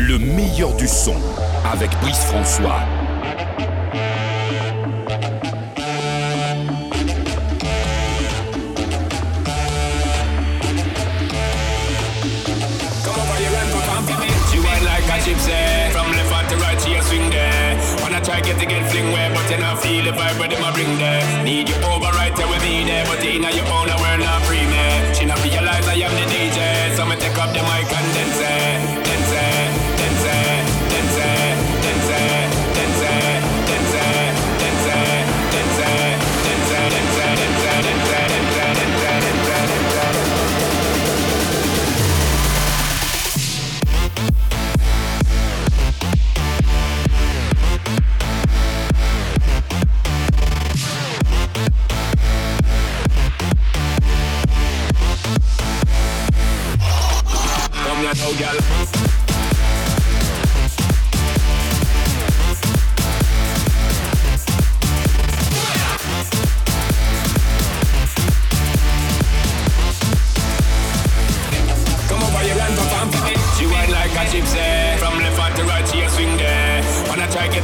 le meilleur du son avec Brice François. Come gypsy From left to right, she a swing there Wanna try get the girl fling where But you not feel the vibe where my ring there Need you override right there with me there But you know you own a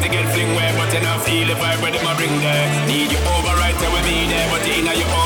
to get fling where, but you not feel the vibe where them a bring there. Need you over right away, be there, but you inner your own.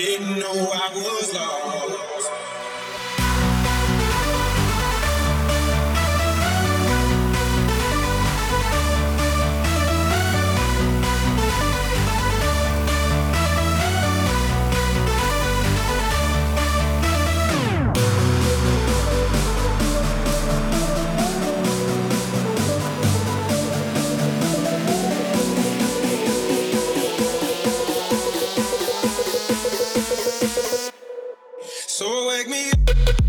didn't know I was make me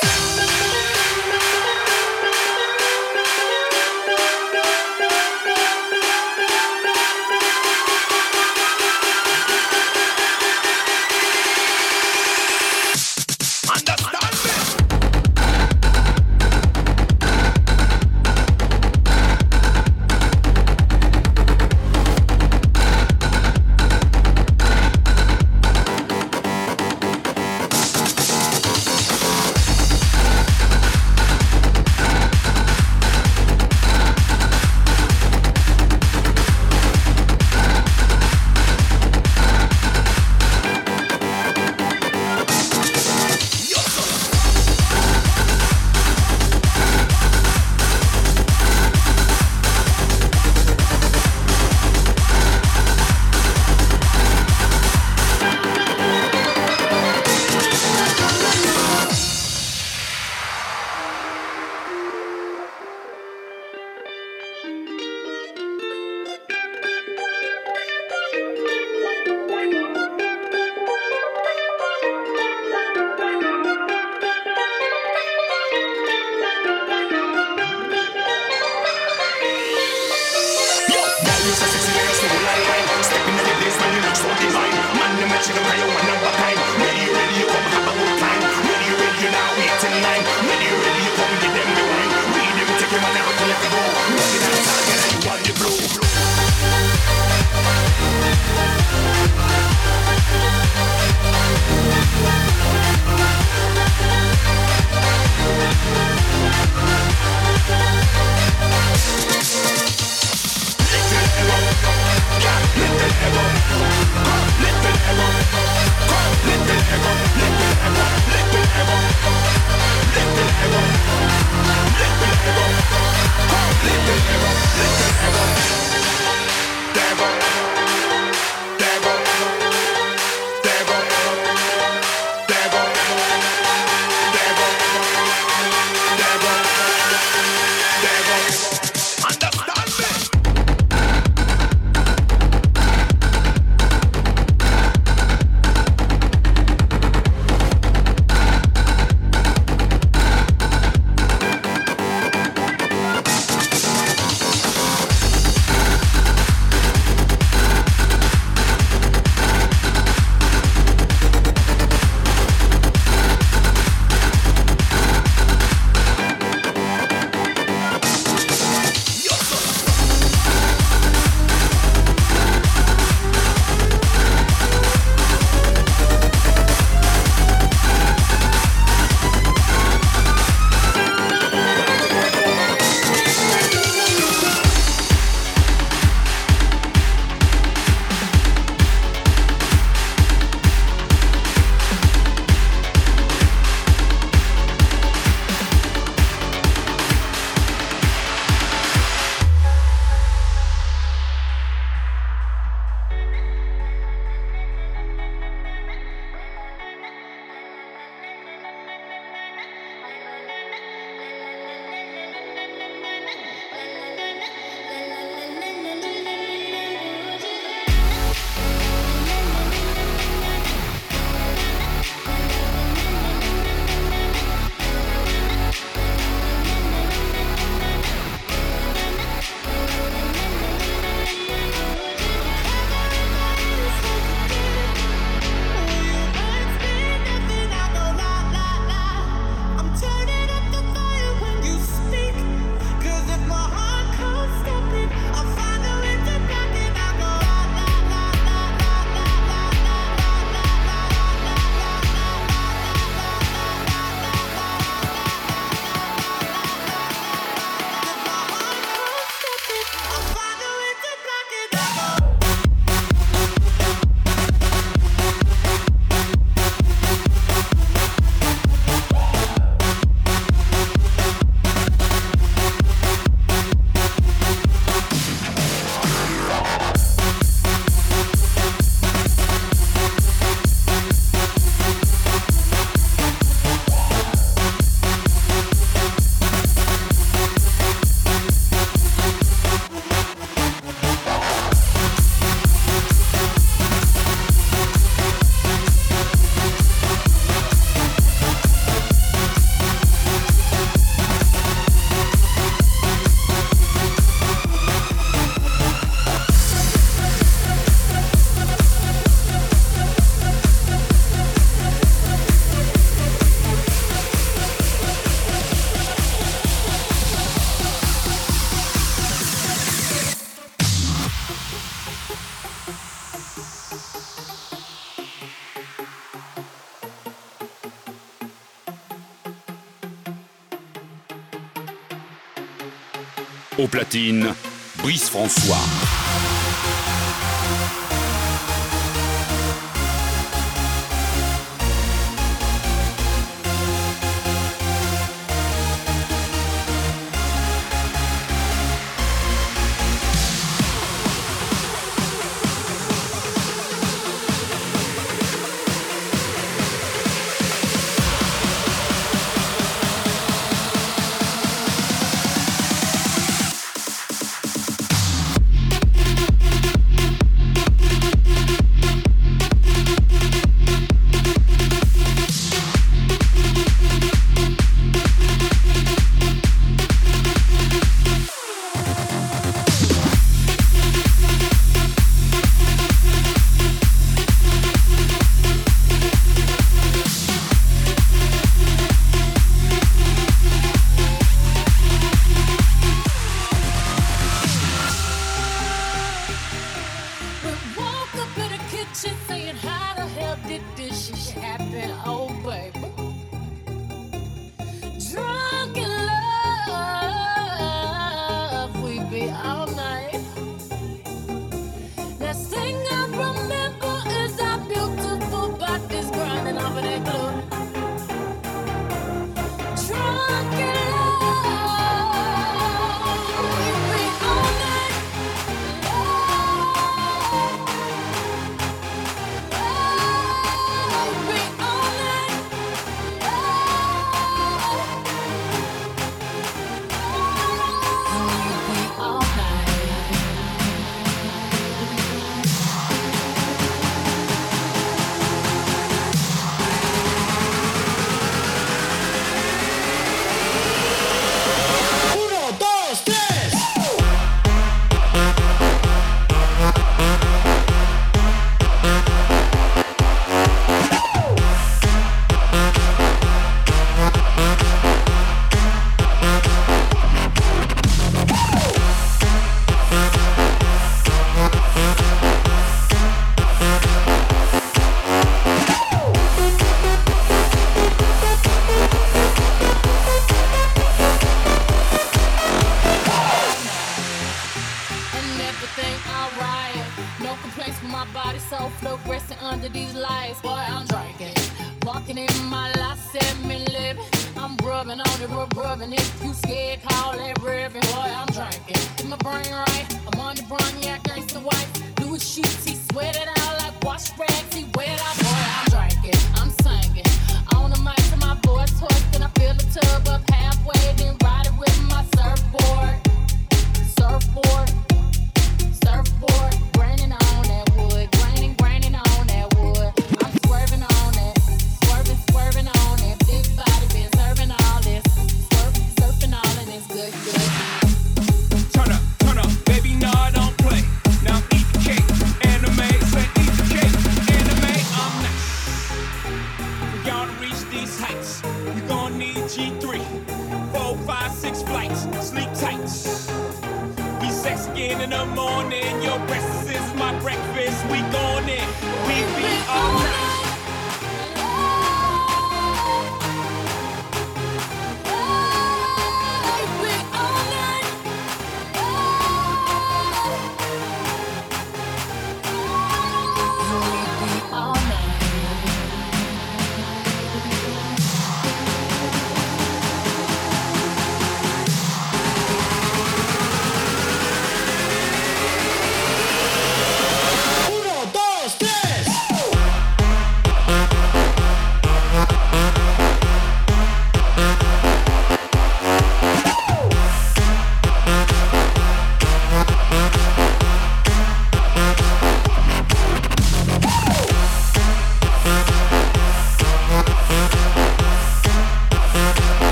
うん。design. Man, the machine, You want number kind. platine, Brice François.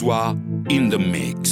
So in the mix.